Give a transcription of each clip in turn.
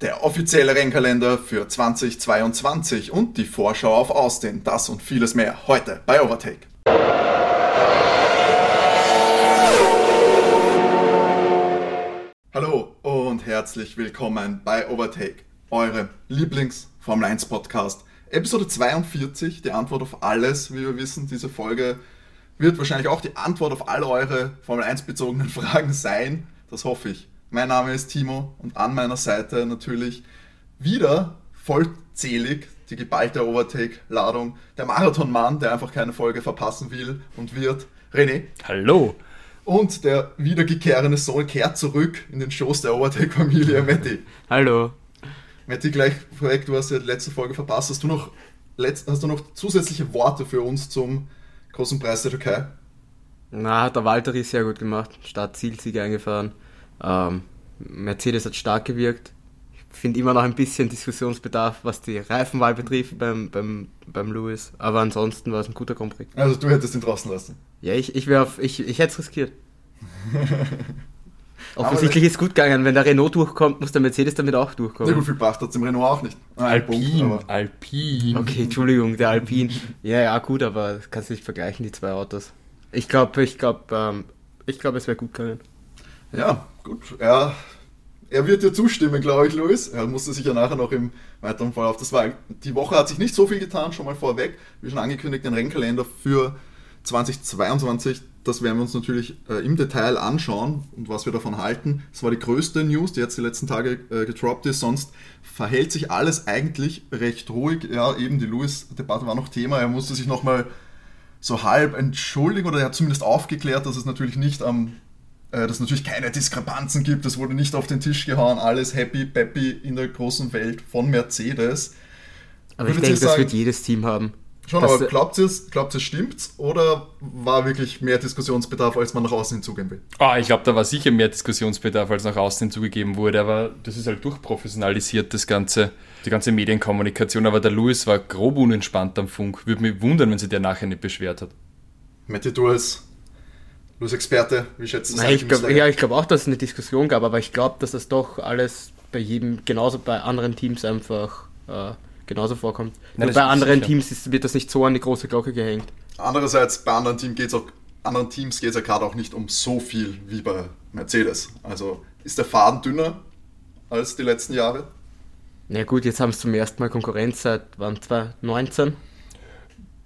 der offizielle Rennkalender für 2022 und die Vorschau auf Austin. Das und vieles mehr heute bei Overtake. Hallo und herzlich willkommen bei Overtake, eurem Lieblings-Formel 1 Podcast. Episode 42, die Antwort auf alles. Wie wir wissen, diese Folge wird wahrscheinlich auch die Antwort auf all eure Formel 1 bezogenen Fragen sein. Das hoffe ich. Mein Name ist Timo und an meiner Seite natürlich wieder vollzählig die geballte Overtake-Ladung. Der Marathonmann, der einfach keine Folge verpassen will und wird. René. Hallo. Und der wiedergekehrende Sohn kehrt zurück in den Schoß der Overtake-Familie, Matti. Hallo. Matti, gleich vorweg, du hast ja die letzte Folge verpasst. Hast du noch, hast du noch zusätzliche Worte für uns zum großen Preis der Türkei? Na, hat der Walteri sehr gut gemacht. Start-Zielsieg eingefahren. Ähm, Mercedes hat stark gewirkt. Ich finde immer noch ein bisschen Diskussionsbedarf, was die Reifenwahl betrifft beim, beim, beim Lewis. Aber ansonsten war es ein guter Grand Also du hättest ihn draußen lassen? Ja, ich, ich, auf, ich, ich hätte es riskiert. Offensichtlich ist es gut gegangen. Wenn der Renault durchkommt, muss der Mercedes damit auch durchkommen. Na gut, viel es im Renault auch nicht. Alpin, Punkt, Alpin. Okay, Entschuldigung, der Alpin. Ja, ja, gut, aber das kannst du nicht vergleichen, die zwei Autos. Ich glaube, ich glaube, ähm, ich glaube, es wäre gut gegangen. Ja, gut. Er, er wird dir zustimmen, glaube ich, Luis. Er musste sich ja nachher noch im weiteren Verlauf. Das war, die Woche hat sich nicht so viel getan, schon mal vorweg. Wie schon angekündigt, den Rennkalender für 2022. Das werden wir uns natürlich äh, im Detail anschauen und was wir davon halten. Das war die größte News, die jetzt die letzten Tage äh, getroppt ist. Sonst verhält sich alles eigentlich recht ruhig. Ja, eben die Lewis-Debatte war noch Thema. Er musste sich nochmal so halb entschuldigen oder er hat zumindest aufgeklärt, dass es natürlich nicht am äh, dass es natürlich keine Diskrepanzen gibt, es wurde nicht auf den Tisch gehauen, alles happy, peppy in der großen Welt von Mercedes. Aber Würdet ich denke, das wird jedes Team haben. Schon, aber glaubt ihr es, glaubt ihr, stimmt's? Oder war wirklich mehr Diskussionsbedarf, als man nach außen hinzugeben will? Ah, ich glaube, da war sicher mehr Diskussionsbedarf, als nach außen hinzugegeben wurde. Aber das ist halt durchprofessionalisiert, das ganze, die ganze Medienkommunikation. Aber der Louis war grob unentspannt am Funk. Würde mich wundern, wenn sich der nachher nicht beschwert hat. Matti, du als als Experte, wie schätzt du das? Nein, ich glaub, ja, ich glaube auch, dass es eine Diskussion gab, aber ich glaube, dass das doch alles bei jedem, genauso bei anderen Teams einfach äh, genauso vorkommt. Nein, bei anderen sicher. Teams ist, wird das nicht so an die große Glocke gehängt. Andererseits, bei anderen, Team geht's auch, anderen Teams geht es ja gerade auch nicht um so viel wie bei Mercedes. Also ist der Faden dünner als die letzten Jahre? Na gut, jetzt haben sie zum ersten Mal Konkurrenz seit wann? 2019?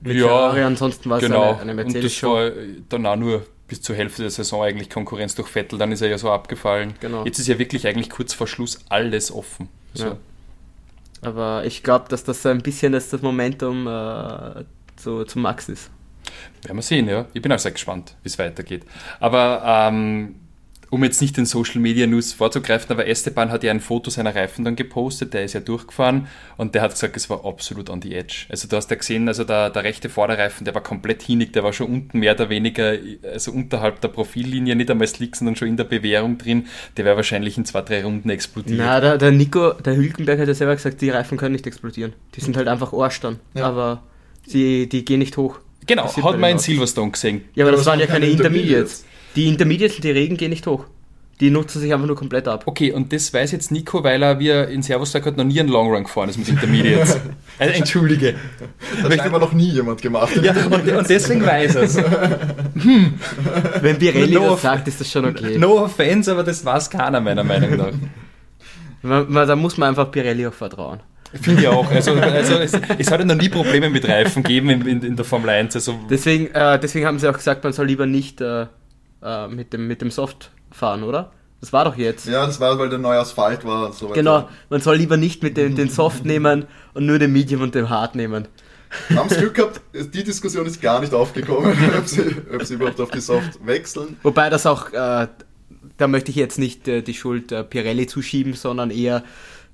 Mit ja, Ferrari, ansonsten war es genau. eine, eine Mercedes-Show. Und das war dann auch nur bis zur Hälfte der Saison eigentlich Konkurrenz durch Vettel, dann ist er ja so abgefallen. Genau. Jetzt ist ja wirklich eigentlich kurz vor Schluss alles offen. So. Ja. Aber ich glaube, dass das so ein bisschen das, das Momentum äh, zu, zu Max ist. Werden wir sehen, ja. Ich bin auch sehr gespannt, wie es weitergeht. Aber ähm, um jetzt nicht den Social Media News vorzugreifen, aber Esteban hat ja ein Foto seiner Reifen dann gepostet, der ist ja durchgefahren und der hat gesagt, es war absolut on the edge. Also du hast ja gesehen, also der, der rechte Vorderreifen, der war komplett hinig, der war schon unten mehr oder weniger, also unterhalb der Profillinie, nicht einmal slick, sondern schon in der Bewährung drin, der wäre wahrscheinlich in zwei, drei Runden explodiert. Na, der, der Nico, der Hülkenberg hat ja selber gesagt, die Reifen können nicht explodieren. Die sind halt einfach Arsch dann, ja. aber sie, die gehen nicht hoch. Genau, hat man in Silverstone gesehen. Ja, aber das, das waren ja keine Intermediates. Die Intermediates und die Regen gehen nicht hoch. Die nutzen sich einfach nur komplett ab. Okay, und das weiß jetzt Nico, weil er, wie er in Servus sagt, hat noch nie einen Long Run gefahren ist mit Intermediates. also, Entschuldige. Das hat scheinbar noch nie jemand gemacht. Ja, und, und deswegen weiß er es. Hm. Wenn Pirelli no das sagt, ist das schon okay. No offense, aber das weiß keiner meiner Meinung nach. Man, man, da muss man einfach Pirelli auch vertrauen. Finde ich auch. Also, also es, es, hat ja noch nie Probleme mit Reifen gegeben in, in, in der Formel 1. Also deswegen, äh, deswegen haben sie auch gesagt, man soll lieber nicht äh, äh, mit, dem, mit dem Soft fahren, oder? Das war doch jetzt. Ja, das war, weil der neue Asphalt war. So genau, man soll lieber nicht mit dem, den Soft nehmen und nur den Medium und den Hard nehmen. Haben Sie Glück gehabt, die Diskussion ist gar nicht aufgekommen, ob sie, ob sie überhaupt auf die Soft wechseln. Wobei das auch, äh, da möchte ich jetzt nicht äh, die Schuld äh, Pirelli zuschieben, sondern eher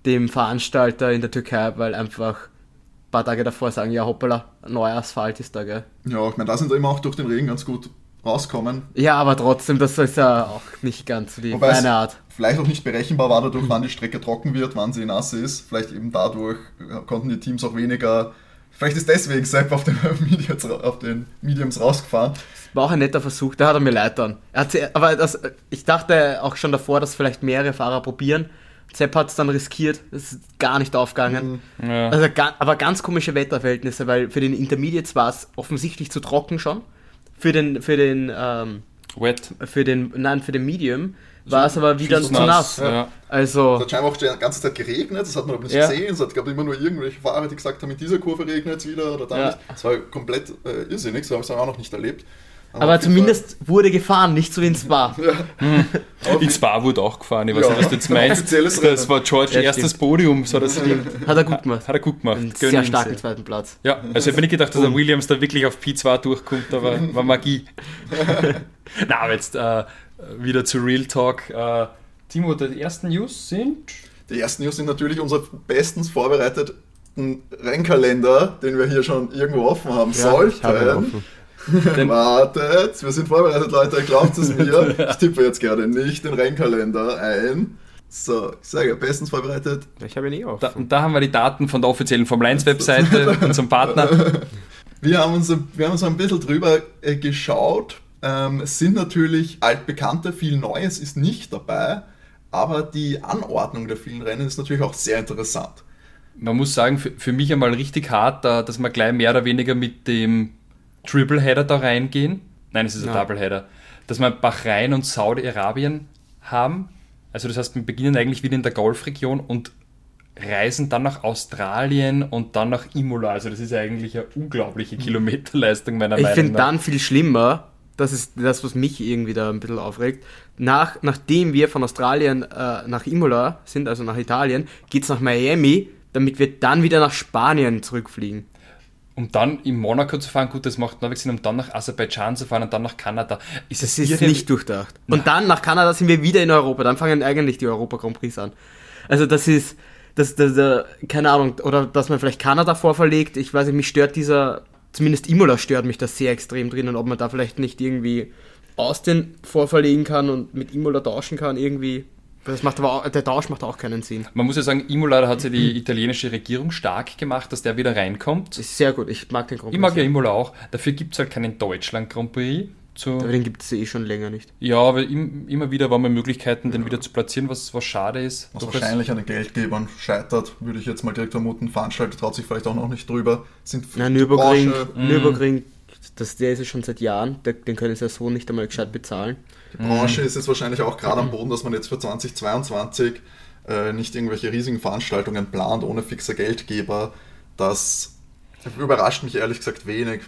dem Veranstalter in der Türkei, weil einfach ein paar Tage davor sagen, ja hoppala, neuer Asphalt ist da, gell? Ja, ich meine, da sind wir immer auch durch den Regen ganz gut rauskommen. Ja, aber trotzdem, das ist ja auch nicht ganz so die Wobei meine Art. Vielleicht auch nicht berechenbar war dadurch, wann die Strecke trocken wird, wann sie nass ist. Vielleicht eben dadurch konnten die Teams auch weniger. Vielleicht ist deswegen Sepp auf den, Mediums, auf den Mediums rausgefahren. War auch ein netter Versuch, da hat er mir leid dann. Er hat, aber das, ich dachte auch schon davor, dass vielleicht mehrere Fahrer probieren, Sepp hat es dann riskiert, es ist gar nicht aufgegangen. Ja. Also, aber ganz komische Wetterverhältnisse, weil für den Intermediates war es offensichtlich zu trocken schon. Für den, für den, ähm, Wet. für den, nein, für den Medium war es aber wieder zu nass, nass. Ja. Es Also, hat scheinbar auch die ganze Zeit geregnet, das hat man aber nicht Ja. gesehen. Es hat, glaube immer nur irgendwelche Fahrer, die gesagt haben, in dieser Kurve regnet es wieder oder da Ja. nicht. Es war komplett äh, irrsinnig, so habe ich es auch noch nicht erlebt. Aber zumindest wurde gefahren, nicht so wie in Spa. Fall- Ja. Auf In Spa wurde auch gefahren, ich weiß Ja. nicht, was du jetzt meinst. Das Rennen. war George Ja, erstes stimmt. Podium, so das Hat er gut gemacht. Hat er gut gemacht. Einen Gönnen sehr starken sehr. zweiten Platz. Ja, also ich habe nicht gedacht, dass der Williams da wirklich auf P2 durchkommt, aber war Magie. Na, aber jetzt äh, wieder zu Real Talk. Äh, Timo, die ersten News sind. Die ersten News sind natürlich unser bestens vorbereiteten Rennkalender, den wir hier schon irgendwo offen haben Ja, ich habe ihn sollten. Wartet, wir sind vorbereitet, Leute, glaubt es mir. Ich tippe jetzt gerade nicht den Rennkalender ein. So, ich sage, bestens vorbereitet. Ich habe ihn eh Da, offen. und da haben wir die Daten von der offiziellen Formel 1 Webseite, unserem Partner. Wir haben uns, wir haben uns ein bisschen drüber äh, geschaut. Ähm, es sind natürlich altbekannte, viel Neues ist nicht dabei, aber die Anordnung der vielen Rennen ist natürlich auch sehr interessant. Man muss sagen, für, für mich einmal richtig hart, da, dass wir gleich mehr oder weniger mit dem Tripleheader da reingehen. Nein, es ist ein Ja. Doubleheader. Dass wir Bahrain und Saudi-Arabien haben. Also das heißt, wir beginnen eigentlich wieder in der Golfregion und reisen dann nach Australien und dann nach Imola. Also das ist eigentlich eine unglaubliche Kilometerleistung meiner Ich Meinung finde nach. dann viel schlimmer, das ist das, was mich irgendwie da ein bisschen aufregt. Nach, nachdem wir von Australien äh, nach Imola sind, also nach Italien, geht's nach Miami, damit wir dann wieder nach Spanien zurückfliegen. Um dann in Monaco zu fahren, gut, das macht Norweg Sinn, um dann nach Aserbaidschan zu fahren und dann nach Kanada. Ist Das es ist nicht durchdacht. Und dann nach Kanada sind wir wieder in Europa. Dann fangen eigentlich die Europa Grand Prix an. Also das ist, das, das, äh, keine Ahnung, oder dass man vielleicht Kanada vorverlegt. Ich weiß nicht, mich stört dieser, zumindest Imola stört mich das sehr extrem drin und ob man da vielleicht nicht irgendwie Austin vorverlegen kann und mit Imola tauschen kann irgendwie. Das macht aber auch, der Tausch macht auch keinen Sinn. Man muss ja sagen, Imola, da hat sich die italienische Regierung stark gemacht, dass der wieder reinkommt. Sehr gut. Ich mag den Grand Ich Prix. mag ja. Imola auch. Dafür gibt es halt keinen Deutschland Grand Prix. Zu, Aber den gibt es eh schon länger nicht. ja, aber im, immer wieder waren wir Möglichkeiten, den wieder zu platzieren, was, was schade ist. Was Doch wahrscheinlich an den Geldgebern scheitert, würde ich jetzt mal direkt vermuten. Veranstalter traut sich vielleicht auch noch nicht drüber. Sind Na, Nürburgring, Nürburgring das, der ist ja schon seit Jahren. Der, den können sie ja so nicht einmal gescheit bezahlen. Die Branche ist jetzt wahrscheinlich auch gerade am Boden, dass man jetzt für 2022 äh, nicht irgendwelche riesigen Veranstaltungen plant ohne fixe Geldgeber. Das überrascht mich ehrlich gesagt wenig.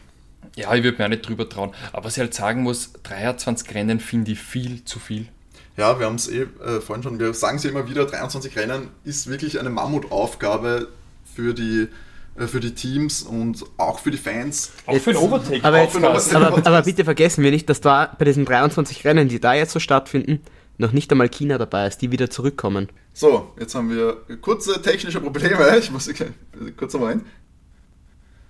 Ja, ich würde mir auch nicht drüber trauen. Aber was ich halt sagen muss, 23 Rennen finde ich viel zu viel. Ja, wir haben es eh äh, vorhin schon, wir sagen es ja immer wieder, 23 Rennen ist wirklich eine Mammutaufgabe für die, für die Teams und auch für die Fans. Auch für den Jetzt- Overtake. Aber, jetzt, für den Overtake. aber, aber bitte vergessen wir nicht, dass da bei diesen 23 Rennen, die da jetzt so stattfinden, noch nicht einmal China dabei ist, die wieder zurückkommen. So, jetzt haben wir kurze technische Probleme. Ich muss kurz einmal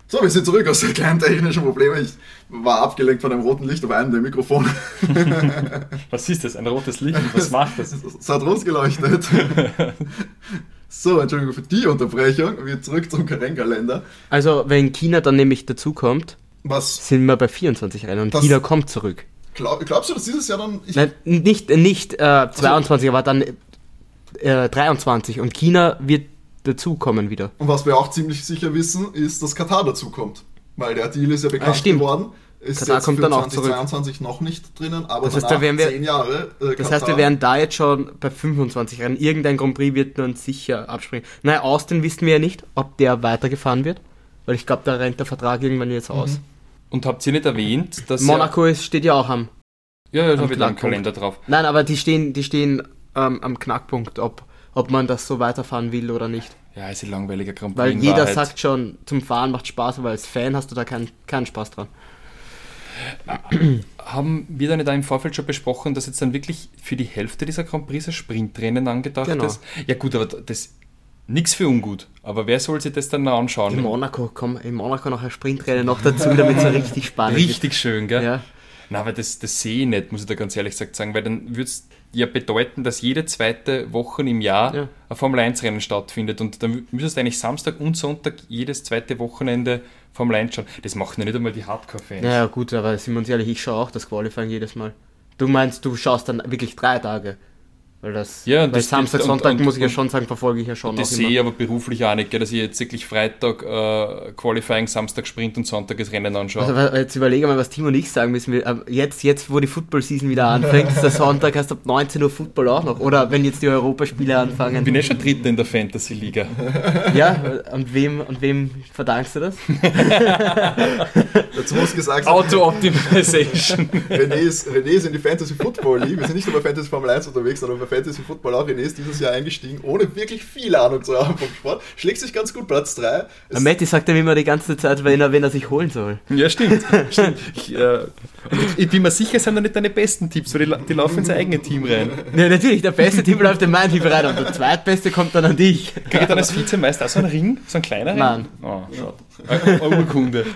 So, wir sind zurück aus den kleinen technischen Problemen. Ich war abgelenkt von einem roten Licht auf einem der Mikrofone. Was ist das? Ein rotes Licht? Was macht das? Es hat losgeleuchtet. So, Entschuldigung für die Unterbrechung. Wir zurück zum Rennkalender. Also, wenn China dann nämlich dazukommt, Was sind wir bei 24 Rennen und Das- China kommt zurück. glaub, glaubst du, dass dieses Jahr dann. Ich, Nein, nicht nicht äh, 22, aber dann äh, 23 und China wird dazukommen wieder. Und was wir auch ziemlich sicher wissen, ist, dass Katar dazukommt. Weil der Deal ist ja bekannt Ah, stimmt. geworden. Ist Katar jetzt kommt für dann auch zurück. 2022 noch nicht drinnen, aber Das heißt, da wären wir- zehn Jahre. Äh, Das heißt, wir wären da jetzt schon bei 25 Rennen. Irgendein Grand Prix wird dann sicher abspringen. Naja, Austin wissen wir ja nicht, ob der weitergefahren wird, weil ich glaube, da rennt der Vertrag irgendwann jetzt aus. Und habt ihr nicht erwähnt, dass. Monaco ist, steht ja auch am. Ja, ja, da am habe ich einen. Kalender drauf. Nein, aber die stehen, die stehen ähm, am Knackpunkt, ob, ob man das so weiterfahren will oder nicht. Ja, ist ein langweiliger Grand Prix. Weil jeder Wahrheit. sagt schon, zum Fahren macht Spaß, aber als Fan hast du da keinen keinen Spaß dran. Haben wir da nicht auch im Vorfeld schon besprochen, dass jetzt dann wirklich für die Hälfte dieser Grand Prix ein Sprintrennen angedacht Genau. ist? Ja, gut, aber das. Nichts für ungut. Aber wer soll sich das dann noch In anschauen? Monaco, komm, in Monaco noch ein Sprintrennen noch dazu, damit es richtig spannend Richtig schön, gell? ist. Ja. Na, aber das, das sehe ich nicht, muss ich da ganz ehrlich gesagt sagen, weil dann würde es ja bedeuten, dass jede zweite Woche im Jahr Ja. ein Formel-1-Rennen stattfindet und dann müsstest du eigentlich Samstag und Sonntag jedes zweite Wochenende Formel 1 schauen. Das machen ja nicht einmal die Hardcore-Fans. Ja, gut, aber sind wir uns ehrlich, ich schaue auch das Qualifying jedes Mal. Du meinst, du schaust dann wirklich drei Tage. Weil das, Ja, und weil das Samstag, gilt- und- Sonntag und- muss ich ja schon sagen, verfolge ich ja schon Das sehe immer. ich aber beruflich auch nicht, gell, dass ich jetzt wirklich Freitag äh, Qualifying, Samstag Sprint und Sonntag das Rennen anschaue. Also, jetzt überlege mal, was Timo und ich sagen müssen. Wir, äh, Jetzt, jetzt, wo die Football-Season wieder anfängt, ist der Sonntag erst ab 19 Uhr Football auch noch. Oder wenn jetzt die Europaspiele anfangen. ich bin eh schon Dritter in der Fantasy-Liga. Ja, und wem, und wem verdankst du das? Dazu muss gesagt sein, Auto-Optimization. René ist, René ist in die Fantasy Football League. Wir sind nicht nur bei Fantasy Formel 1 unterwegs, sondern bei Fantasy Football auch. René ist dieses Jahr eingestiegen, ohne wirklich viel Ahnung zu haben vom Sport. Schlägt sich ganz gut, Platz 3. Der Matti sagt ihm immer die ganze Zeit, wenn er, wenn er sich holen soll. ja, stimmt. stimmt. Ich, äh, ich, bin mir sicher, es sind noch nicht deine besten Tipps, weil die, die laufen ins eigene Team rein. Ja, natürlich, der beste Team läuft in mein Team rein und der zweitbeste kommt dann an dich. Kriege ich dann als Vizemeister auch so einen Ring? So einen kleineren? Nein. Oh, schade. Urkunde.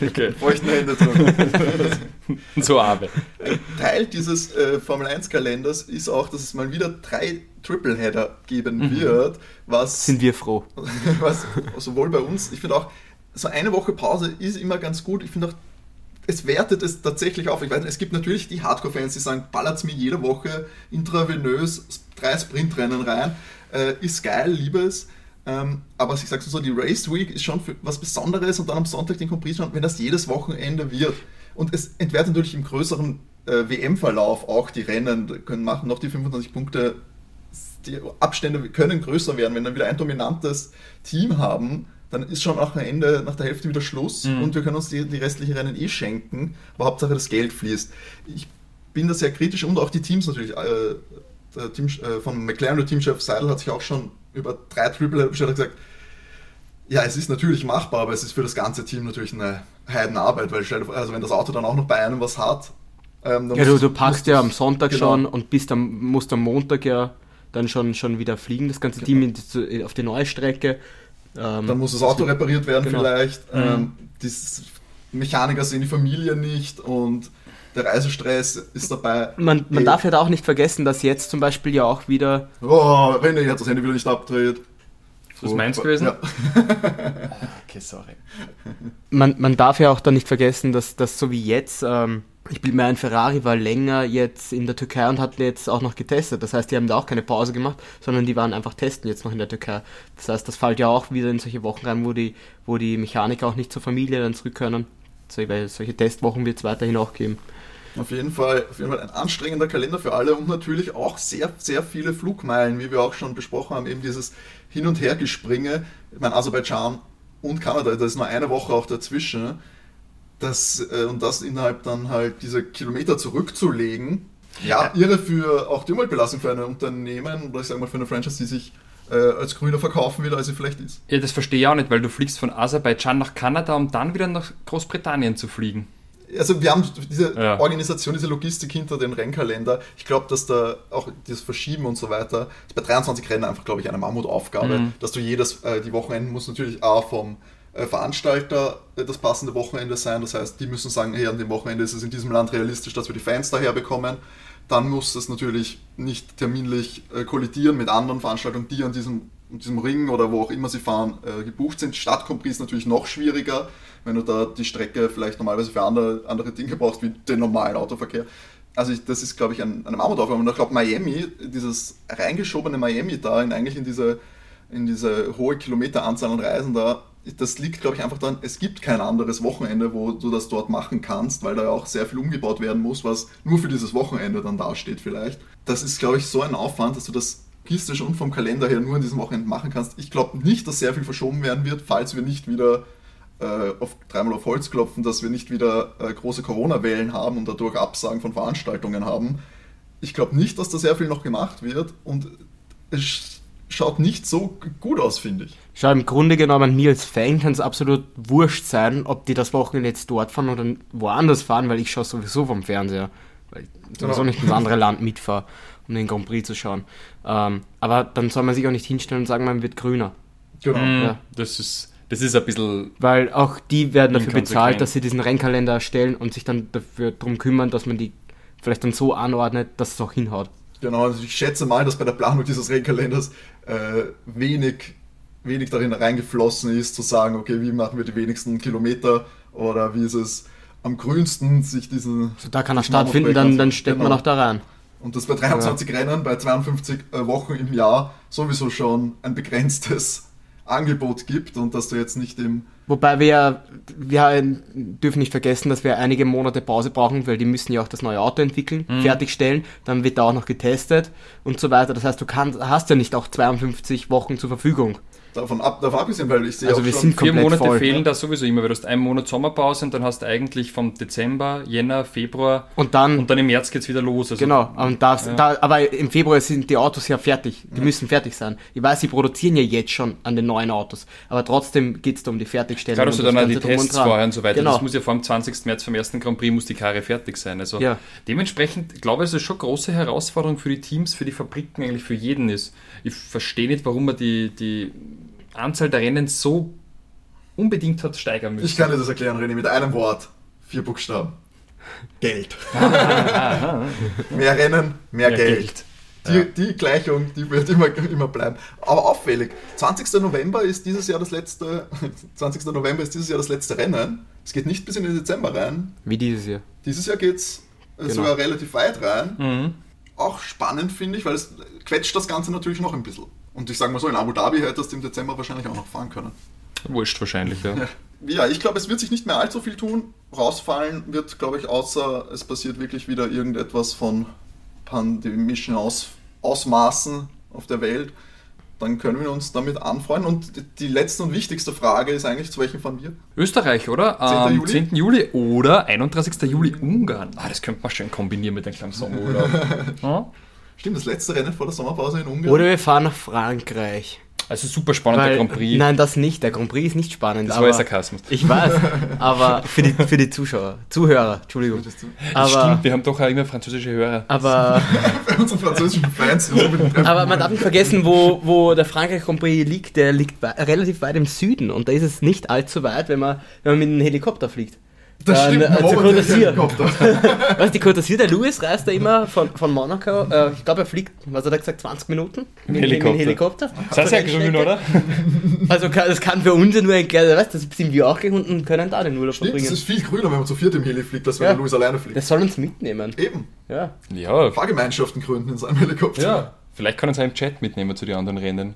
Okay. Feuchten Hände drin. Und so Abe. Teil dieses äh, Formel 1 Kalenders ist auch, dass es mal wieder drei Tripleheader geben wird, was, Sind wir froh. was sowohl bei uns, ich finde auch, so eine Woche Pause ist immer ganz gut. Ich finde auch, es wertet es tatsächlich auf. Ich weiß nicht, es gibt natürlich die Hardcore-Fans, die sagen, ballert's mir jede Woche intravenös drei Sprintrennen rein. Äh, ist geil, liebe es. Ähm, aber ich sage so, die Race Week ist schon für was Besonderes und dann am Sonntag den Compris schauen, wenn das jedes Wochenende wird. Und es entwertet natürlich im größeren äh, WM-Verlauf auch die Rennen, können machen noch die 25 Punkte. Die Abstände können größer werden, wenn dann wieder ein dominantes Team haben, dann ist schon nach, Ende, nach der Hälfte wieder Schluss Mhm. und wir können uns die, die restlichen Rennen eh schenken, aber Hauptsache das Geld fließt. Ich bin da sehr kritisch und auch die Teams natürlich. Äh, der Team, äh, von McLaren, der Teamchef Seidel hat sich auch schon über drei Triple bestellt und gesagt, ja, es ist natürlich machbar, aber es ist für das ganze Team natürlich eine Heidenarbeit, weil vor, also wenn das Auto dann auch noch bei einem was hat, ähm, Ja, du, du packst ja am Sonntag genau. schon und bist am, musst am Montag ja dann schon, schon wieder fliegen, das ganze Team in auf die neue Strecke. Ähm, Dann muss das Auto repariert werden Genau. vielleicht. Ähm, die Mechaniker sehen die Familie nicht und der Reisestress ist dabei. man man darf ja da auch nicht vergessen, dass jetzt zum Beispiel ja auch wieder Oh, René hat das Handy wieder nicht abgedreht. Ist das meins gewesen? Ja. Okay, sorry. man, man darf ja auch dann nicht vergessen, dass das so wie jetzt, ähm, ich bin mir ein Ferrari war länger jetzt in der Türkei und hat jetzt auch noch getestet. Das heißt, die haben da auch keine Pause gemacht, sondern die waren einfach testen jetzt noch in der Türkei. Das heißt, das fällt ja auch wieder in solche Wochen rein, wo die, wo die Mechaniker auch nicht zur Familie dann zurück können. So, weil solche Testwochen wird es weiterhin auch geben. Auf jeden, Fall, auf jeden Fall ein anstrengender Kalender für alle und natürlich auch sehr, sehr viele Flugmeilen, wie wir auch schon besprochen haben, eben dieses Hin- und Hergespringe. Ich meine, Aserbaidschan und Kanada, da ist nur eine Woche auch dazwischen. Das, äh, und das innerhalb dann halt diese Kilometer zurückzulegen. Ja, irre für auch die Umweltbelastung für ein Unternehmen oder ich sage mal für eine Franchise, die sich als grüner verkaufen will, als sie vielleicht ist. Ja, das verstehe ich auch nicht, weil du fliegst von Aserbaidschan nach Kanada, um dann wieder nach Großbritannien zu fliegen. Also wir haben diese Ja. Organisation, diese Logistik hinter den Rennkalender. Ich glaube, dass da auch das Verschieben und so weiter, ist bei 23 Rennen einfach, glaube ich, eine Mammutaufgabe, Mhm. dass du jedes, äh, die Wochenenden muss natürlich auch vom äh, Veranstalter äh, das passende Wochenende sein. Das heißt, die müssen sagen, hey, an dem Wochenende ist es in diesem Land realistisch, dass wir die Fans daher bekommen. Dann muss es natürlich nicht terminlich äh, kollidieren mit anderen Veranstaltungen, die an diesem, diesem Ring oder wo auch immer sie fahren, äh, gebucht sind. Stadtcompris ist natürlich noch schwieriger, wenn du da die Strecke vielleicht normalerweise für andere, andere Dinge brauchst, wie den normalen Autoverkehr. Also ich, das ist, glaube ich, ein, eine Mammutaufgabe. Und ich glaube, Miami, dieses reingeschobene Miami da, in, eigentlich in diese, in diese hohe Kilometeranzahl an Reisen da, das liegt, glaube ich, einfach daran, es gibt kein anderes Wochenende, wo du das dort machen kannst, weil da ja auch sehr viel umgebaut werden muss, was nur für dieses Wochenende dann dasteht vielleicht. Das ist, glaube ich, so ein Aufwand, dass du das logistisch und vom Kalender her nur an diesem Wochenende machen kannst. Ich glaube nicht, dass sehr viel verschoben werden wird, falls wir nicht wieder äh, auf, dreimal auf Holz klopfen, dass wir nicht wieder äh, große Corona-Wellen haben und dadurch Absagen von Veranstaltungen haben. Ich glaube nicht, dass da sehr viel noch gemacht wird und es schaut nicht so gut aus, finde ich. Schau, im Grunde genommen, mir als Fan kann es absolut wurscht sein, ob die das Wochenende jetzt dort fahren oder woanders fahren, weil ich schaue sowieso vom Fernseher. Weil ich sowieso Genau. nicht ins andere Land mitfahre, um den Grand Prix zu schauen. Ähm, aber dann soll man sich auch nicht hinstellen und sagen, man wird grüner. Genau. Mhm. Ja. Das, ist, das ist ein bisschen. Weil auch die werden dafür bezahlt, dass sie diesen Rennkalender erstellen und sich dann dafür darum kümmern, dass man die vielleicht dann so anordnet, dass es auch hinhaut. Genau, also ich schätze mal, dass bei der Planung dieses Rennkalenders äh, wenig, wenig darin reingeflossen ist, zu sagen, okay, wie machen wir die wenigsten Kilometer oder wie ist es am grünsten, sich diesen. So, da kann er stattfinden, dann, dann steckt man Genau. auch da rein. Und das bei 23 Rennen, bei 52 äh, Wochen im Jahr sowieso schon ein begrenztes Angebot gibt und dass du jetzt nicht im Wobei wir, wir dürfen nicht vergessen, dass wir einige Monate Pause brauchen, weil die müssen ja auch das neue Auto entwickeln, Mhm. fertigstellen, dann wird da auch noch getestet und so weiter. Das heißt, du kannst, hast ja nicht auch 52 Wochen zur Verfügung. Davon ab, davon abgesehen, weil ich sehe Also auch wir schon, sind Vier Monate voll. fehlen da sowieso immer, weil du hast einen Monat Sommerpause und dann hast du eigentlich vom Dezember, Jänner, Februar Und dann, und dann im März geht's wieder los. Also genau, und da, da, aber im Februar sind die Autos ja fertig. Die müssen fertig sein. Ich weiß, sie produzieren ja jetzt schon an den neuen Autos, aber trotzdem geht es da um die Fertigstellung. Du und dann das auch die Tests vorher und so weiter. Genau. Das muss ja vor dem 20. März vom ersten Grand Prix muss die Karre fertig sein. Also Ja. dementsprechend glaube ich, dass es schon eine große Herausforderung für die Teams, für die Fabriken, eigentlich für jeden ist. Ich verstehe nicht, warum man die, die Anzahl der Rennen so unbedingt hat steigern müssen. ich kann dir das erklären, René, mit einem Wort. Vier Buchstaben. Geld. mehr Rennen, mehr, Mehr Geld. Geld. Die, die Gleichung, die wird immer, immer bleiben. Aber auffällig, 20. November ist dieses Jahr das letzte, 20. November ist dieses Jahr das letzte Rennen. Es geht nicht bis in den Dezember rein. Wie dieses Jahr. Dieses Jahr geht es Genau. sogar relativ weit rein. Mhm. Auch spannend finde ich, weil es quetscht das Ganze natürlich noch ein bisschen. Und ich sage mal so, in Abu Dhabi hättest du im Dezember wahrscheinlich auch noch fahren können. Wurscht wahrscheinlich, ja. Ja, ich glaube, es wird sich nicht mehr allzu viel tun. Rausfallen wird, glaube ich, außer es passiert wirklich wieder irgendetwas von pandemischen Aus Ausmaßen auf der Welt. Dann können wir uns damit anfreunden. Und die letzte und wichtigste Frage ist eigentlich, zu welchem fahren wir? Österreich, oder? 10. Am Juli? 10. Juli oder 31. Juli Ungarn. Ah, das könnte man schön kombinieren mit einem kleinen Sommerurlaub. ja? Stimmt, das letzte Rennen vor der Sommerpause in Ungarn. Oder wir fahren nach Frankreich. Also super spannender Weil, Grand Prix. Nein, das nicht. Der Grand Prix ist nicht spannend. das war ja Sarkasmus. Ich weiß, aber für die, für die Zuschauer, Zuhörer, Entschuldigung. Aber, Stimmt, wir haben doch auch immer französische Hörer. aber, Bei unseren französischen Fans. aber man darf nicht vergessen, wo, wo der Frankreich Grand Prix liegt. Der liegt relativ weit im Süden und da ist es nicht allzu weit, wenn man, wenn man mit einem Helikopter fliegt. Das Dann, stimmt, äh, Côte der d'Azur. Helikopter. Weißt du, d'Azur, der Louis reist da immer von, von Monaco, äh, ich glaube, er fliegt, was hat er gesagt, 20 Minuten? Mit, Helikopter. Mit dem Helikopter. Das ist ja Rennstrecke. oder? Also kann, das kann für uns ja nur ein kleiner, weißt du, das sind wir auch gehunden und können da den Urlaub Stimmt, es verbringen. ist viel grüner, wenn man zu viert im Heli fliegt, als wenn Ja. der Louis alleine fliegt. Das soll uns mitnehmen. Eben. Ja. Ja, Fahrgemeinschaften gründen in seinem Helikopter. ja. Vielleicht kann uns einen Chat mitnehmen zu den anderen Rennen.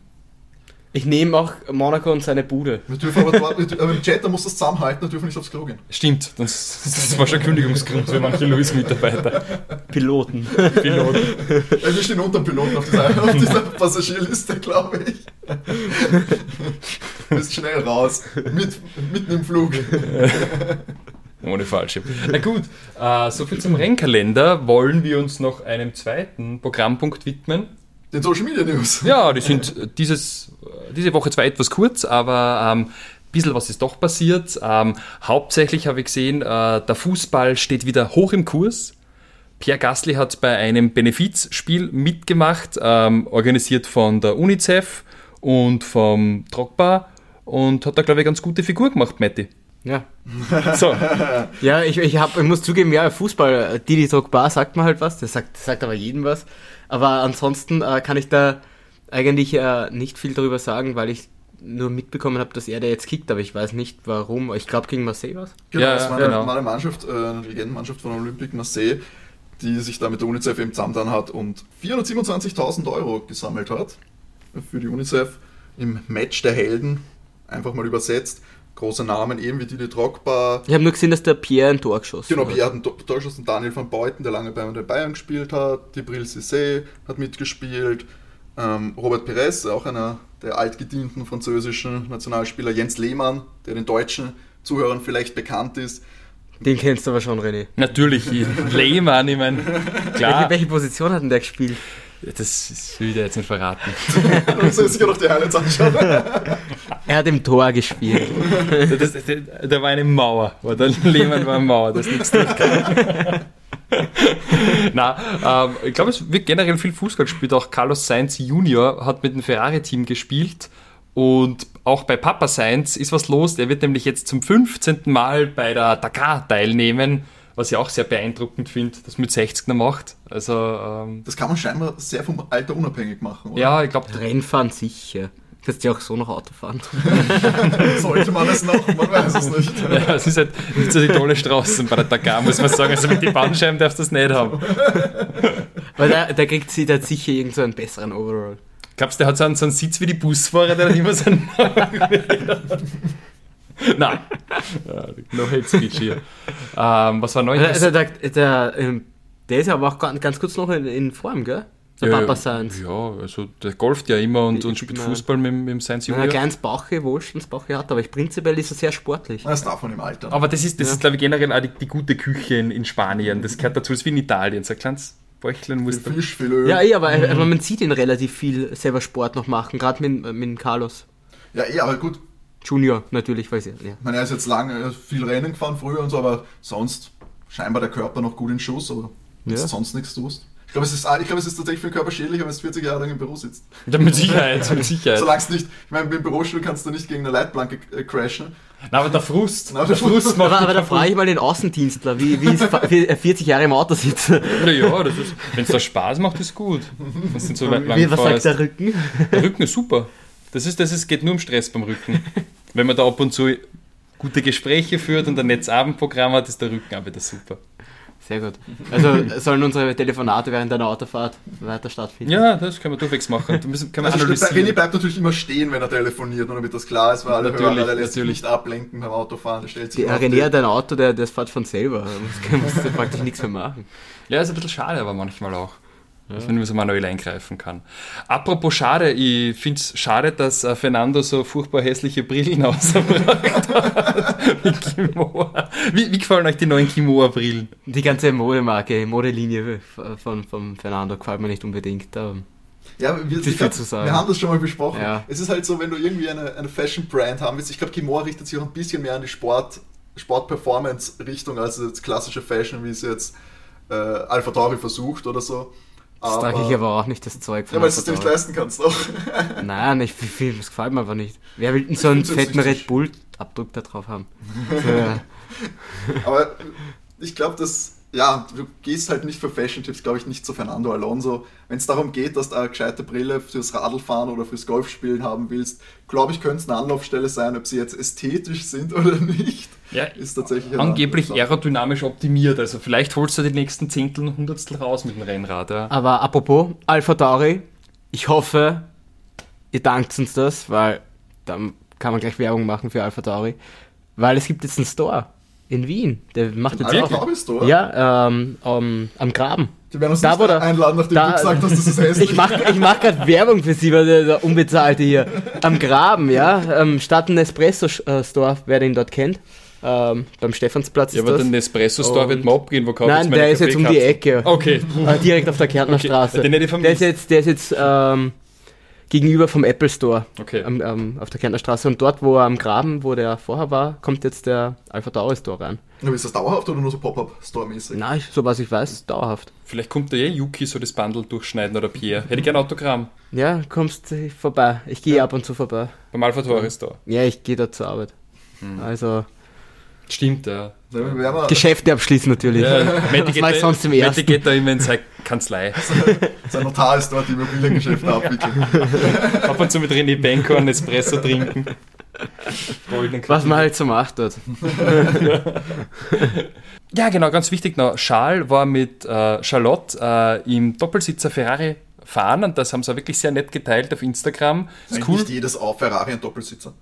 Ich nehme auch Monaco und seine Bude. Wir dürfen aber, dort, aber im Chat, da muss das zusammenhalten, da dürfen wir nicht aufs Klo gehen. Stimmt, das, das war schon Kündigungsgrund für manche Louis-Mitarbeiter. Piloten. Piloten. Ja, wir stehen unter Piloten auf dieser, auf dieser Passagierliste, glaube ich. Bist schnell raus. Mit, mitten im Flug. Ohne Fallschirm. Na gut, äh, soviel zum Rennkalender. Wollen wir uns noch einem zweiten Programmpunkt widmen? Den Social Media News. Ja, die sind äh, dieses, äh, diese Woche zwar etwas kurz, aber ähm, ein bisschen was ist doch passiert. Ähm, hauptsächlich habe ich gesehen, äh, der Fußball steht wieder hoch im Kurs. Pierre Gasly hat bei einem Benefizspiel mitgemacht, ähm, organisiert von der UNICEF und vom Drogba und hat da, glaube ich, ganz gute Figur gemacht, Matti. Ja. So, Ja, ich, ich, hab, ich muss zugeben, ja, Fußball, äh, Didi Drogba sagt mir halt was, der sagt, sagt aber jedem was. Aber ansonsten äh, kann ich da eigentlich äh, nicht viel darüber sagen, weil ich nur mitbekommen habe, dass er da jetzt kickt, aber ich weiß nicht warum. Ich glaube gegen Marseille was. Genau, Ja, das war, genau. eine Mannschaft, äh, eine Legendenmannschaft von Olympique Marseille, die sich da mit der UNICEF eben zusammengetan hat und 427.000 Euro gesammelt hat für die UNICEF im Match der Helden, einfach mal übersetzt. Große Namen eben wie Didi Drogba, Ich habe nur gesehen, dass der Pierre ein Tor geschossen Genau, hat. wir hatten Torschuss Daniel van Beuten, der lange bei den Bayern gespielt hat. Dibril Cissé hat mitgespielt. Ähm, Robert Perez, auch einer der altgedienten französischen Nationalspieler. Jens Lehmann, der den deutschen Zuhörern vielleicht bekannt ist. Den kennst du aber schon, René. natürlich, Lehmann, ich meine, klar, Welche, welche Position hat denn der gespielt? das will ich dir jetzt nicht verraten. Und so ist sicher noch die Highlights anschauen. Er hat im Tor gespielt. Das, das, da war eine Mauer, der Lehmann war eine Mauer, das nichts. Na, ähm, ich glaube, es wird generell viel Fußball gespielt. Auch Carlos Sainz Junior hat mit dem Ferrari-Team gespielt. Und auch bei Papa Sainz ist was los. Der wird nämlich jetzt zum 15. Mal bei der Dakar teilnehmen, was ich auch sehr beeindruckend finde, dass man mit 60 noch macht. Also, ähm, Das kann man scheinbar sehr vom Alter unabhängig machen, oder? ja, ich glaube, Rennfahren sicher. Kannst ja auch so noch Auto fahren. Sollte man es noch, man weiß es nicht. Ja, es ist halt nicht so die tolle Straßen bei der Dakar, muss man sagen. Also mit den Bandscheiben darfst du das nicht haben. Weil der, der kriegt sie, hat sicher irgend so einen besseren Overall. Glaubst du, der hat so einen, so einen Sitz wie die Busfahrer, der dann immer so einen Nein. No hate speech hier. Ähm, was war neu? Also der, der, der, ähm, der ist aber auch ganz ganz kurz noch in, in Form, gell? Der ja, Papa Sainz. Ja, also der golft ja immer und, und Ich spielt mein- Fußball mit, dem- mit dem Sainz er ein Junior. kleines Bauche, Wohlstandsbauche hat, aber ich, prinzipiell ist er sehr sportlich. Das darf man im Alter. Aber das ist, das Ja. ist glaube ich, generell auch die, die gute Küche in, in Spanien. Das gehört dazu, das ist wie in Italien. So ein kleines Bäuchlein muss da. viel Fisch, viel Öl. Ja, eh, aber, aber man sieht ihn relativ viel selber Sport noch machen, gerade mit, mit Carlos ja, eh, aber gut. Junior natürlich, weiß ich. Ja. Ich meine, er ist jetzt lange viel Rennen gefahren früher und so, aber sonst scheinbar der Körper noch gut in Schuss, aber wenn du Ja. sonst nichts tust. Ich glaube, es ist, ich glaube, es ist tatsächlich für den Körper schädlich, wenn du 40 Jahre lang im Büro sitzt. Ja, mit Sicherheit, mit Sicherheit. Solange es nicht, ich meine, im Bürostuhl kannst du nicht gegen eine Leitplanke äh, crashen. Na, aber der Frust, Na, der Frust macht Aber, aber da frage ich mal den Außendienstler, wie, wie wie er 40 Jahre im Auto sitzt. kaputt. Ja, das ist, wenn es da Spaß macht, ist gut. Wenn's nicht so weit lang Wie, was sagt der Rücken? Der Rücken ist super. Das ist, das ist, geht nur um Stress beim Rücken. Wenn man da ab und zu gute Gespräche führt und ein Netzabendprogramm hat, ist der Rücken auch wieder super. Sehr gut. Also sollen unsere Telefonate während deiner Autofahrt weiter stattfinden? Ja, das können wir durchwegs machen. Müssen, kann man Also René bleibt natürlich immer stehen, wenn er telefoniert, nur damit das klar ist, weil alle Natürlich, Hörer, der lässt sich nicht ablenken beim Autofahren, der stellt sich auf René hat ein Auto, der, das fährt von selber. Da musst du praktisch nichts mehr machen. Ja, ist ein bisschen schade, aber manchmal auch. Dass man mehr so manuell eingreifen kann. Apropos schade, ich finde es schade, dass äh, Fernando so furchtbar hässliche Brillen ausgebracht hat. Mit Kimoa. Wie, wie gefallen euch die neuen Kimoa-Brillen? Die ganze Modemarke, Modelinie von, von Fernando gefällt mir nicht unbedingt. aber Ja, wir, glaub, zu sagen. wir haben das schon mal besprochen. Ja. Es ist halt so, wenn du irgendwie eine, eine Fashion-Brand haben willst, ich glaube, Kimora richtet sich auch ein bisschen mehr an die Sport, Sport-Performance-Richtung als jetzt klassische Fashion, wie es jetzt äh, Alpha Tauri versucht oder so. Das trage ich aber auch nicht das Zeug Ja, weil du es dir nicht leisten kannst auch. Tauri. Nein, ich, das gefällt mir einfach nicht. Wer will denn so einen fetten Red Bull-Abdruck da drauf haben? So, ja. Aber ich glaube, dass, ja, du gehst halt nicht für Fashion-Tipps, glaube ich, nicht zu Fernando Alonso. Wenn es darum geht, dass du eine gescheite Brille fürs Radlfahren oder fürs Golfspielen haben willst, glaube ich, könnte es eine Anlaufstelle sein, ob sie jetzt ästhetisch sind oder nicht. Ja, Ist tatsächlich angeblich aerodynamisch optimiert. Also vielleicht holst du die nächsten Zehntel und Hundertstel raus mit dem Rennrad. Ja. Aber apropos Alpha Tauri, ich hoffe, ihr dankt uns das, weil dann kann man gleich Werbung machen für Alpha Tauri. Weil es gibt jetzt einen Store in Wien, der macht jetzt Alpha auch. Tauri Store? Ja, ähm, am- am Graben. Die werden uns Da, nicht der- einladen, nachdem da- du gesagt hast, dass das hässlich Ich mache ich mach gerade Werbung für sie, weil der, der Unbezahlte hier. Am Graben, ja. Ähm, statt ein Espresso-Store, wer den dort kennt. Ähm, beim Stephansplatz Ja, ist aber das. den Nespresso-Store Und- wird man abgehen, wo kaufe Nein, der ist jetzt um die? Ecke. Okay. Äh, direkt auf der Kärntner Okay, Straße. den hätte ich der vermisst. ist jetzt, der ist jetzt ähm, gegenüber vom Apple Store Okay. am, am, auf der Kärntner Straße. Und dort, wo er am Graben, wo der vorher war, kommt jetzt der Alpha Tauri Store rein. Aber ist das dauerhaft oder nur so Pop-Up-Store-mäßig? Ich, so was ich weiß, dauerhaft. Vielleicht kommt da eh Yuki so das Bundle durchschneiden oder Pierre. Hätte ich gerne Autogramm Ja, kommst vorbei. Ich gehe ab und zu vorbei. beim Alpha Tauri Store. Ja, ich gehe dort zur Arbeit. Hm. Also, Stimmt, ja. Geschäfte abschließen natürlich. ja Matti Das geht, da- sonst im Matti ersten. geht da immer in seine Kanzlei. sein Notar ist dort, die Immobiliengeschäfte abwickeln. Ab und zu mit René Benko einen Espresso trinken. Was man halt so macht dort. Ja, genau, ganz wichtig noch. Charles war mit äh, Charlotte äh, im Doppelsitzer Ferrari fahren und das haben sie auch wirklich sehr nett geteilt auf Instagram. Ist Ist cool. Nicht jedes auf Ferrari ein Doppelsitzer.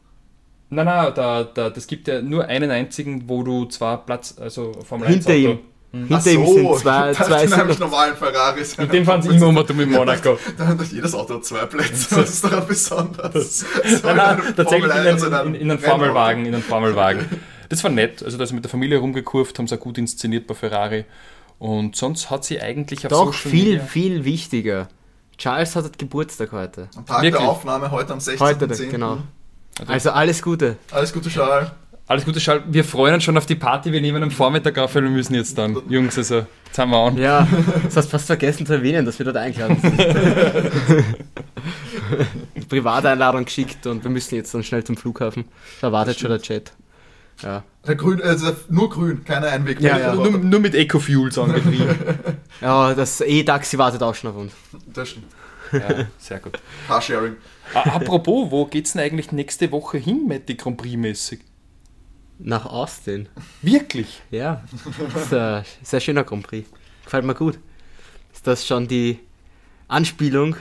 Nein, nein, da, da, das gibt ja nur einen einzigen, wo du zwar Platz, also Formel 1 Hinter ihm. Auto. Hinter ihm sind zwei, zwei in sind einem noch, normalen Ferrari. sind Mit dem fahren sie immer um und um in Monaco. Da hat jedes Auto zwei Plätze. Was ist daran besonders? Nein, nein, tatsächlich in, einen, in, in einen Formelwagen, in einen Formelwagen. Das war nett. Also da ist mit der Familie rumgekurvt, haben sie auch gut inszeniert bei Ferrari. Und sonst hat sie eigentlich auf doch Social viel, Media... viel wichtiger. Charles hat Geburtstag heute. Am Tag Wirklich? der Aufnahme, heute am 16.10. Heute, genau. Also alles Gute. Alles Gute, Charles. Alles Gute, Charles. Wir freuen uns schon auf die Party. Wir nehmen am Vormittag auf, weil wir müssen jetzt dann. Jungs, also, jetzt haben wir an. Ja, das hast fast vergessen zu erwähnen, dass wir dort eingeladen sind. Privateinladung geschickt und wir müssen jetzt dann schnell zum Flughafen. Da wartet schon der Chat. Ja. Der Grün, also nur grün, keine Einweg. Ja, ja. Nur, nur mit Ecofuels angetrieben. ja, das E-Taxi wartet auch schon auf uns. Das stimmt. ja, sehr gut. Carsharing. Apropos, wo geht's denn eigentlich nächste Woche hin, Matti Grand Prix mäßig? Nach Austin. Wirklich? Ja, das ist ein sehr schöner Grand Prix. Gefällt mir gut. Ist das schon die Anspielung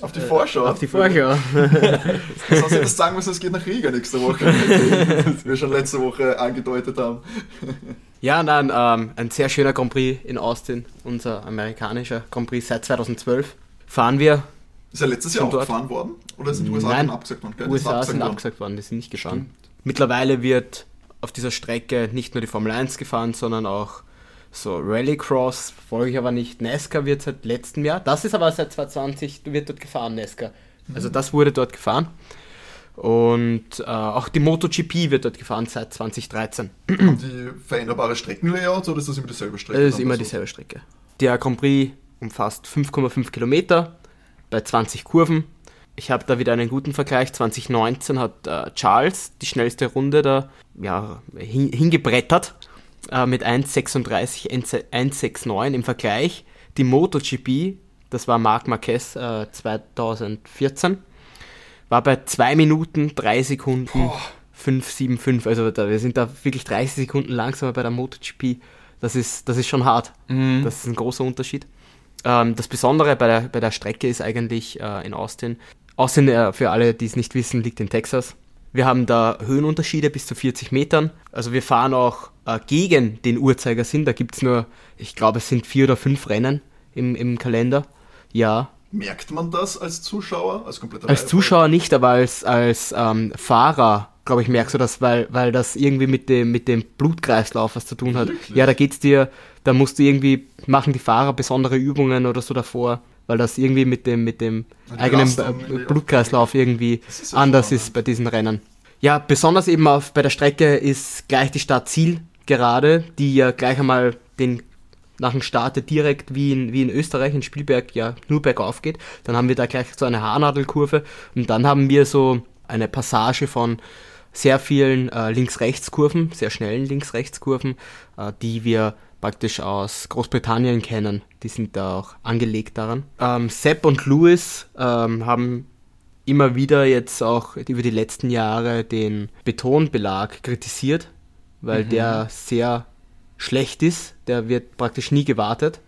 Auf die Vorschau. Äh, auf die Vorschau. Das heißt, jetzt sagen müssen, es geht nach Riga nächste Woche. Wie wir schon letzte Woche angedeutet haben. Ja, nein, ähm, ein sehr schöner Grand Prix in Austin, unser amerikanischer Grand Prix seit 2012. Fahren wir. Ist er letztes Jahr auch dort? gefahren worden? Oder sind die USA Nein, dann abgesagt worden? Gell? Das ist USA abgesagt sind worden. abgesagt worden, die sind nicht gefahren. Mittlerweile wird auf dieser Strecke nicht nur die Formel 1 gefahren, sondern auch so Rallycross, folge ich aber nicht. NASCAR wird seit letztem Jahr, das ist aber seit 2020, wird dort gefahren, NASCAR. Also das wurde dort gefahren. Und äh, auch die MotoGP wird dort gefahren seit 2013. Haben die veränderbare Streckenlayouts oder ist das immer dieselbe Strecke? Es ist immer dieselbe Strecke. Der Grand Prix umfasst 5,5 Kilometer bei 20 Kurven. Ich habe da wieder einen guten Vergleich. 2019 hat äh, Charles die schnellste Runde da ja, hin, hingebrettert äh, mit 1,36, 1,69 im Vergleich. Die MotoGP, das war Marc Marquez äh, 2014, war bei 2 Minuten 3 Sekunden 5,75. Also da, wir sind da wirklich 30 Sekunden langsamer bei der MotoGP. Das ist, das ist schon hart. Das ist ein großer Unterschied. Ähm, das Besondere bei der, bei der Strecke ist eigentlich äh, in Austin. Austin, äh, für alle, die es nicht wissen, liegt in Texas. Wir haben da Höhenunterschiede bis zu 40 Metern. Also wir fahren auch äh, gegen den Uhrzeigersinn. Da gibt es nur, ich glaube, es sind vier oder fünf Rennen im, im Kalender. Ja, Merkt man das als Zuschauer? Als kompletter als Zuschauer nicht, aber als, als ähm, Fahrer, glaube ich, merkst du das, weil, weil das irgendwie mit dem, mit dem Blutkreislauf was zu tun hat. Wirklich? Ja, da geht's dir, da musst du irgendwie, machen die Fahrer besondere Übungen oder so davor, weil das irgendwie mit dem, mit dem Die eigenen Blutkreislauf irgendwie ist anders spannend. ist bei diesen Rennen. Ja, besonders eben auf, bei der Strecke ist gleich die Stadt Ziel gerade, die ja gleich einmal den nach dem Start direkt wie in, wie in Österreich, in Spielberg, ja nur bergauf geht. Dann haben wir da gleich so eine Haarnadelkurve und dann haben wir so eine Passage von sehr vielen äh, Links-Rechts-Kurven, sehr schnellen Links-Rechts-Kurven, äh, die wir praktisch aus Großbritannien kennen. Die sind da auch angelegt daran. Ähm, Sepp und Lewis ähm, haben immer wieder jetzt auch über die letzten Jahre den Betonbelag kritisiert, weil der sehr schlecht ist. Der wird praktisch nie gewartet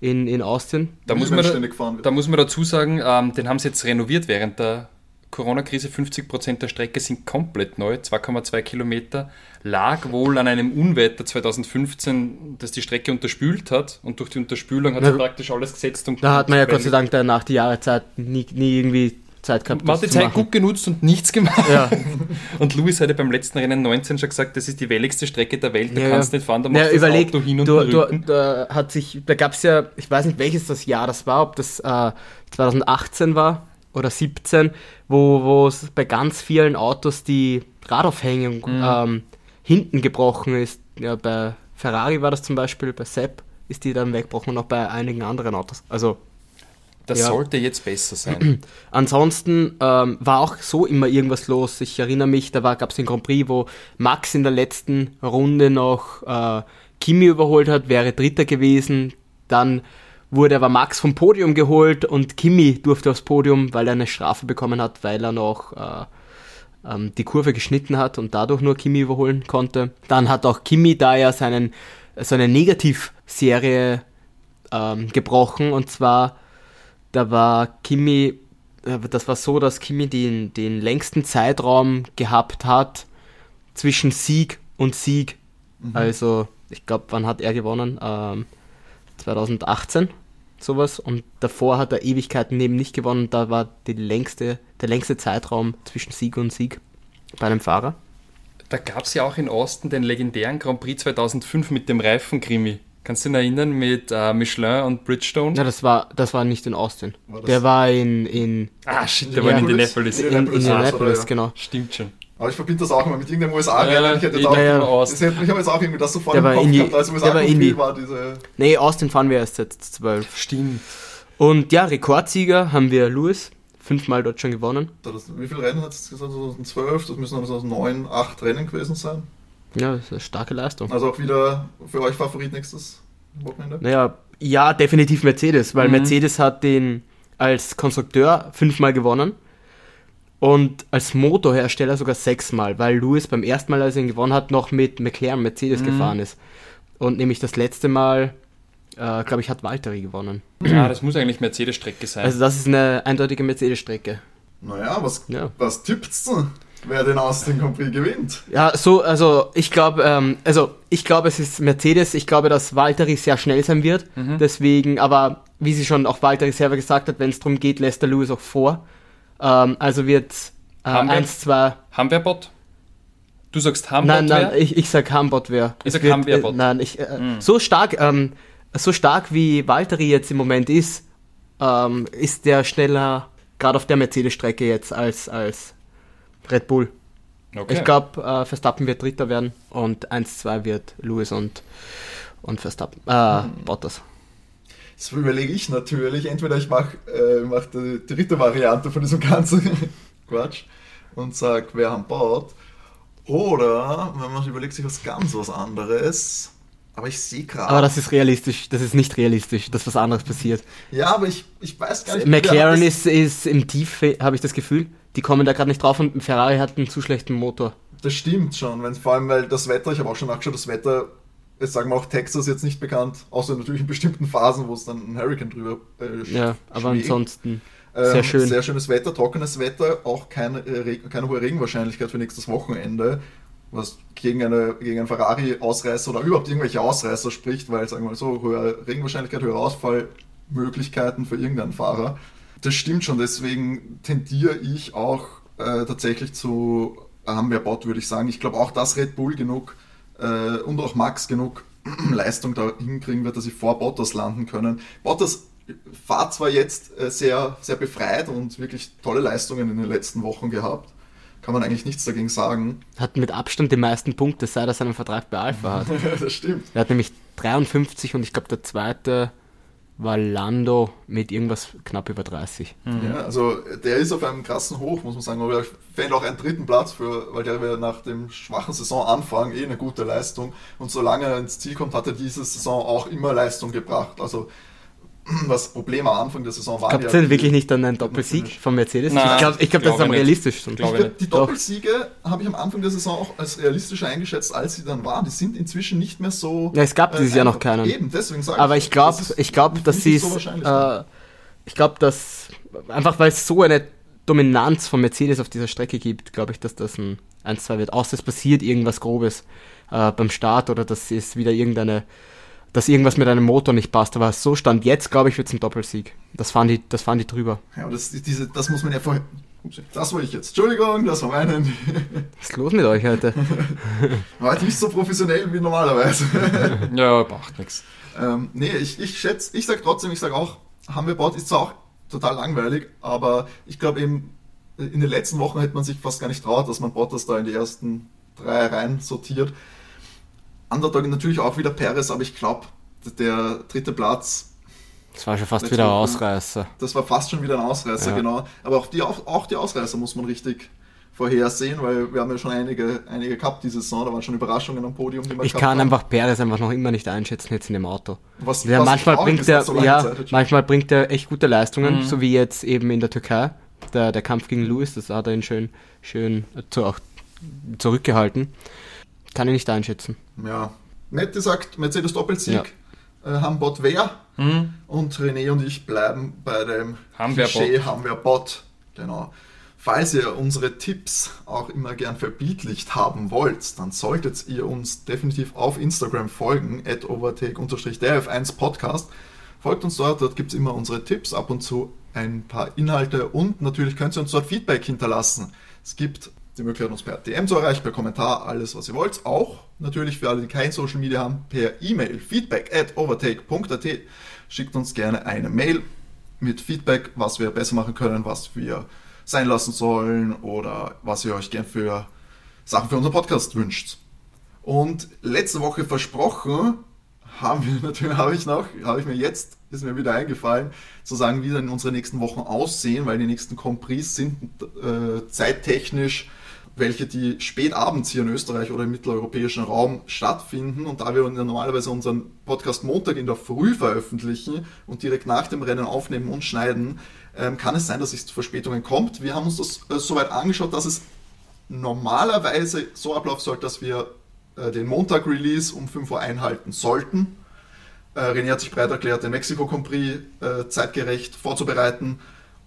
in, in Austin. Da muss, man, wird. da muss man dazu sagen, ähm, den haben sie jetzt renoviert während der Corona-Krise. 50% der Strecke sind komplett neu, 2,2 Kilometer. Lag wohl an einem Unwetter 2015, das die Strecke unterspült hat. Und durch die Unterspülung hat Na, sie praktisch alles gesetzt. Und Da hat man ja Gott sei Dank danach die Jahreszeit nie, nie irgendwie Zeit gehabt. Man hat die Zeit gut genutzt und nichts gemacht. Ja. Und Lewis hatte beim letzten Rennen 19 schon gesagt, das ist die welligste Strecke der Welt, da Ja, kannst du ja. nicht fahren, da Ja, machst du überleg, das Auto hin und du, du, da hat sich, da gab es ja, ich weiß nicht welches das Jahr das war, ob das äh, 2018 war oder 17, wo es bei ganz vielen Autos die Radaufhängung Mhm. ähm, hinten gebrochen ist. Ja, bei Ferrari war das zum Beispiel, bei Sepp ist die dann weggebrochen und auch bei einigen anderen Autos. Also Das ja. sollte jetzt besser sein. Ansonsten ähm, war auch so immer irgendwas los. Ich erinnere mich, da gab es den Grand Prix, wo Max in der letzten Runde noch äh, Kimi überholt hat, wäre Dritter gewesen. Dann wurde aber Max vom Podium geholt und Kimi durfte aufs Podium, weil er eine Strafe bekommen hat, weil er noch äh, ähm, die Kurve geschnitten hat und dadurch nur Kimi überholen konnte. Dann hat auch Kimi da ja seinen, seine Negativserie ähm, gebrochen und zwar da war Kimi, äh, das war so, dass Kimi den, den längsten Zeitraum gehabt hat zwischen Sieg und Sieg. Also, ich glaube, wann hat er gewonnen? Ähm, 2018, sowas. Und davor hat er Ewigkeiten neben nicht gewonnen. Da war die längste, der längste Zeitraum zwischen Sieg und Sieg bei einem Fahrer. Da gab es ja auch in Austin den legendären Grand Prix 2005 mit dem Reifenkrimi. Kannst du dich erinnern mit äh, Michelin und Bridgestone? Ja, das war, das war nicht in Austin. War der war in, in, ah, shit, der war in Indianapolis? Indianapolis. Ja. in, Indianapolis, Indianapolis, genau. Stimmt schon. Aber ich verbinde das auch immer mit irgendeinem USA-Rennen. Ja, ich hätte jetzt auch, ja, das hätte, ich habe jetzt auch irgendwie das sofort Der im Kopf Indi- gehabt, als USA war war diese... Nee, Austin fahren wir erst seit 12. Stimmt. Und ja, Rekordsieger haben wir Lewis, fünfmal dort schon gewonnen. Das, wie viele Rennen hat es gesagt? 2012, das müssen dann so neun, acht Rennen gewesen sein. Ja, das ist eine starke Leistung. Also auch wieder für euch Favorit nächstes Wochenende. Naja, ja, definitiv Mercedes, weil Mhm. Mercedes hat den als Konstrukteur fünfmal gewonnen und als Motorhersteller sogar sechsmal, weil Lewis beim ersten Mal, als er ihn gewonnen hat, noch mit McLaren Mercedes Mhm. gefahren ist. Und nämlich das letzte Mal äh, glaube ich, hat Valtteri gewonnen. Ja, das muss eigentlich Mercedes-Strecke sein. Also das ist eine eindeutige Mercedes-Strecke. Naja, was, Ja. was tippt's denn, wer den Austin Grand Prix gewinnt? Ja, so, also ich glaube, ähm, also ich glaube, es ist Mercedes. Ich glaube, dass Valtteri sehr schnell sein wird. Deswegen, aber wie sie schon auch Valtteri selber gesagt hat, wenn es darum geht, lässt der Lewis auch vor. Ähm, also wird äh, wir- 1, 2. haben wir Bot? Du sagst haben Nein, Bot nein, ich, ich sag Hambot wer. Ich sag wird, Hamwehr-Bot. äh, Nein, ich, äh, so stark, ähm, so stark wie Valtteri jetzt im Moment ist, ähm, ist der schneller, gerade auf der Mercedes-Strecke jetzt als, als Red Bull. Okay. Ich glaube, äh, Verstappen wird Dritter werden und 1-2 wird Lewis und, und Verstappen, äh, Bottas. Das überlege ich natürlich. Entweder ich mache äh, mach die dritte Variante von diesem ganzen Quatsch und sage, wer am Bord. Oder wenn man überlegt sich was ganz was anderes. Aber ich sehe gerade. Aber das ist realistisch, das ist nicht realistisch, dass was anderes passiert. Ja, aber ich, ich weiß gar nicht. McLaren ist, ist im Tief, habe ich das Gefühl. Die kommen da gerade nicht drauf und Ferrari hat einen zu schlechten Motor. Das stimmt schon, wenn vor allem, weil das Wetter, ich habe auch schon nachgeschaut, das Wetter, jetzt sagen wir auch Texas jetzt nicht bekannt, außer natürlich in bestimmten Phasen, wo es dann ein Hurricane drüber äh, Ja, aber schlägt. ansonsten Ähm, sehr schön. Sehr schönes Wetter, trockenes Wetter, auch keine, äh, keine hohe Regenwahrscheinlichkeit für nächstes Wochenende, was gegen, eine, gegen einen Ferrari-Ausreißer oder überhaupt irgendwelche Ausreißer spricht, weil, sagen wir mal so, höhere Regenwahrscheinlichkeit, höhere Ausfallmöglichkeiten für irgendeinen Fahrer. Das stimmt schon, deswegen tendiere ich auch äh, tatsächlich zu Hamwehr-Bot, würde ich sagen. Ich glaube auch, dass Red Bull genug äh, und auch Max genug Leistung da hinkriegen wird, dass sie vor Bottas landen können. Bottas fahrt zwar jetzt äh, sehr, sehr befreit und wirklich tolle Leistungen in den letzten Wochen gehabt. Kann man eigentlich nichts dagegen sagen. hat mit Abstand die meisten Punkte, seit er seinen Vertrag bei Alpha hat. das stimmt. Er hat nämlich 53 und ich glaube der zweite war Lando mit irgendwas knapp über 30. Ja, also der ist auf einem krassen Hoch, muss man sagen. Aber er fällt auch einen dritten Platz für, weil der wäre nach dem schwachen Saisonanfang eh eine gute Leistung. Und solange er ins Ziel kommt, hat er diese Saison auch immer Leistung gebracht. Also was Problem am Anfang der Saison war. Glaubt ihr denn wirklich nicht an einen Doppelsieg von Mercedes? Nein, ich glaube, ich glaub, das ist am nicht. realistischsten. Glaube Ich glaub, die. Doppelsiege habe ich am Anfang der Saison auch als realistischer eingeschätzt, als sie dann waren. Die sind inzwischen nicht mehr so. Ja, es gab dieses Jahr noch einfach. keinen. Eben, deswegen sage Aber ich glaube, das ich glaube, dass sie so es, wahrscheinlich. äh, ich glaube, dass einfach weil es so eine Dominanz von Mercedes auf dieser Strecke gibt, glaube ich, dass das ein 1-2 wird. Außer es passiert irgendwas Grobes äh, beim Start oder dass es wieder irgendeine, dass irgendwas mit einem Motor nicht passt. Aber so stand jetzt, glaube ich, wird es ein Doppelsieg. Das fahren die, das fahren die drüber. ja, aber das, diese, das muss man ja vorher. Das war ich jetzt. Entschuldigung, das war mein Handy. Was ist los mit euch heute? War halt nicht so professionell wie normalerweise. Ja, macht nichts. ähm, nee, ich, ich schätze, ich sag trotzdem, ich sag auch, haben wir Bord ist zwar auch total langweilig, aber ich glaube eben, in den letzten Wochen hätte man sich fast gar nicht traut, dass man Bottas da in die ersten drei rein sortiert. Underdog natürlich auch wieder Perez, aber ich glaube, der dritte Platz, Das war schon fast wieder ein. Ausreißer. das war fast schon wieder ein Ausreißer, Ja. genau. Aber auch die, auch, auch die Ausreißer muss man richtig vorhersehen, weil wir haben ja schon einige, einige gehabt diese Saison, da waren schon Überraschungen am Podium, Ich kann haben. einfach Perez einfach noch immer nicht einschätzen jetzt in dem Auto. Was, Ja, was manchmal bringt ist, er, so ja, Zeit manchmal bringt er echt gute Leistungen, Mhm. so wie jetzt eben in der Türkei. Der, der Kampf gegen Lewis, das hat er ihn schön, schön zu, auch zurückgehalten. Kann ich nicht einschätzen. Ja. Mette sagt Mercedes Doppelsieg, äh, Hambot wer Hm? und René und ich bleiben bei dem Haben wir Klischee Bot. haben wir Bot. Genau. Falls ihr unsere Tipps auch immer gern verbildlicht haben wollt, dann solltet ihr uns definitiv auf Instagram folgen, at overtake-df1 Podcast. Folgt uns dort, dort gibt es immer unsere Tipps, ab und zu ein paar Inhalte und natürlich könnt ihr uns dort Feedback hinterlassen. Es gibt die Möglichkeit, uns per DM zu erreichen, per Kommentar, alles was ihr wollt. Auch natürlich für alle, die kein Social Media haben, per E-Mail feedback at overtake.at. Schickt uns gerne eine Mail mit Feedback, was wir besser machen können, was wir sein lassen sollen oder was ihr euch gern für Sachen für unseren Podcast wünscht. Und letzte Woche versprochen, haben wir natürlich, habe ich noch, habe ich mir jetzt, ist mir wieder eingefallen, zu sagen, wie dann unsere nächsten Wochen aussehen, weil die nächsten Compris sind äh, zeittechnisch welche, die spät abends hier in Österreich oder im mitteleuropäischen Raum stattfinden. Und da wir normalerweise unseren Podcast Montag in der Früh veröffentlichen und direkt nach dem Rennen aufnehmen und schneiden, ähm, kann es sein, dass es zu Verspätungen kommt. Wir haben uns das äh, soweit angeschaut, dass es normalerweise so ablaufen sollte, dass wir äh, den Montag-Release um 5 Uhr einhalten sollten. Äh, René hat sich bereit erklärt, den Mexiko Grand Prix äh, zeitgerecht vorzubereiten.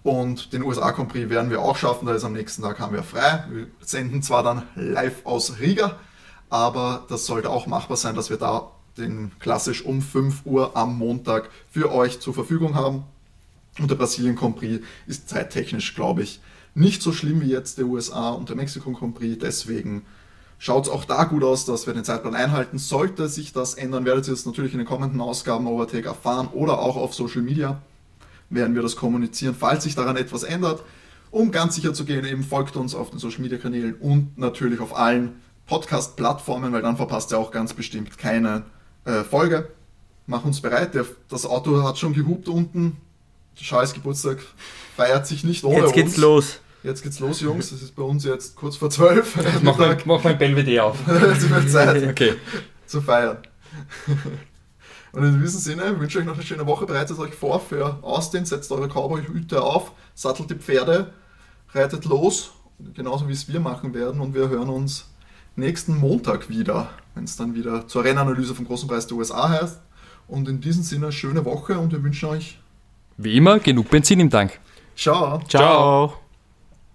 Und den USA Grand Prix werden wir auch schaffen, da ist am nächsten Tag haben wir frei. Wir senden zwar dann live aus Riga, aber das sollte auch machbar sein, dass wir da den klassisch um 5 Uhr am Montag für euch zur Verfügung haben. Und der Brasilien Grand Prix ist zeittechnisch, glaube ich, nicht so schlimm wie jetzt der USA und der Mexiko Grand Prix. Deswegen schaut es auch da gut aus, dass wir den Zeitplan einhalten. Sollte sich das ändern, werdet ihr es natürlich in den kommenden Ausgaben Overtake erfahren oder auch auf Social Media werden wir das kommunizieren, falls sich daran etwas ändert. Um ganz sicher zu gehen, eben folgt uns auf den Social Media Kanälen und natürlich auf allen Podcast-Plattformen, weil dann verpasst ihr auch ganz bestimmt keine äh, Folge. Mach uns bereit. Der, das Auto hat schon gehupt unten. Scheiß Geburtstag feiert sich nicht ohne Jetzt geht's uns. los. Jetzt geht's los, Jungs. Es ist bei uns jetzt kurz vor zwölf. Mach mal, mach mal Belvedere auf. Es wird Zeit Okay. zu feiern. Und in diesem Sinne wünsche ich euch noch eine schöne Woche. Bereitet euch vor für Austin, setzt eure Cowboy-Hüte auf, sattelt die Pferde, reitet los, genauso wie es wir machen werden. Und wir hören uns nächsten Montag wieder, wenn es dann wieder zur Rennanalyse vom Großen Preis der USA heißt. Und in diesem Sinne schöne Woche und wir wünschen euch Wie immer, genug Benzin im Tank. Ciao. Ciao.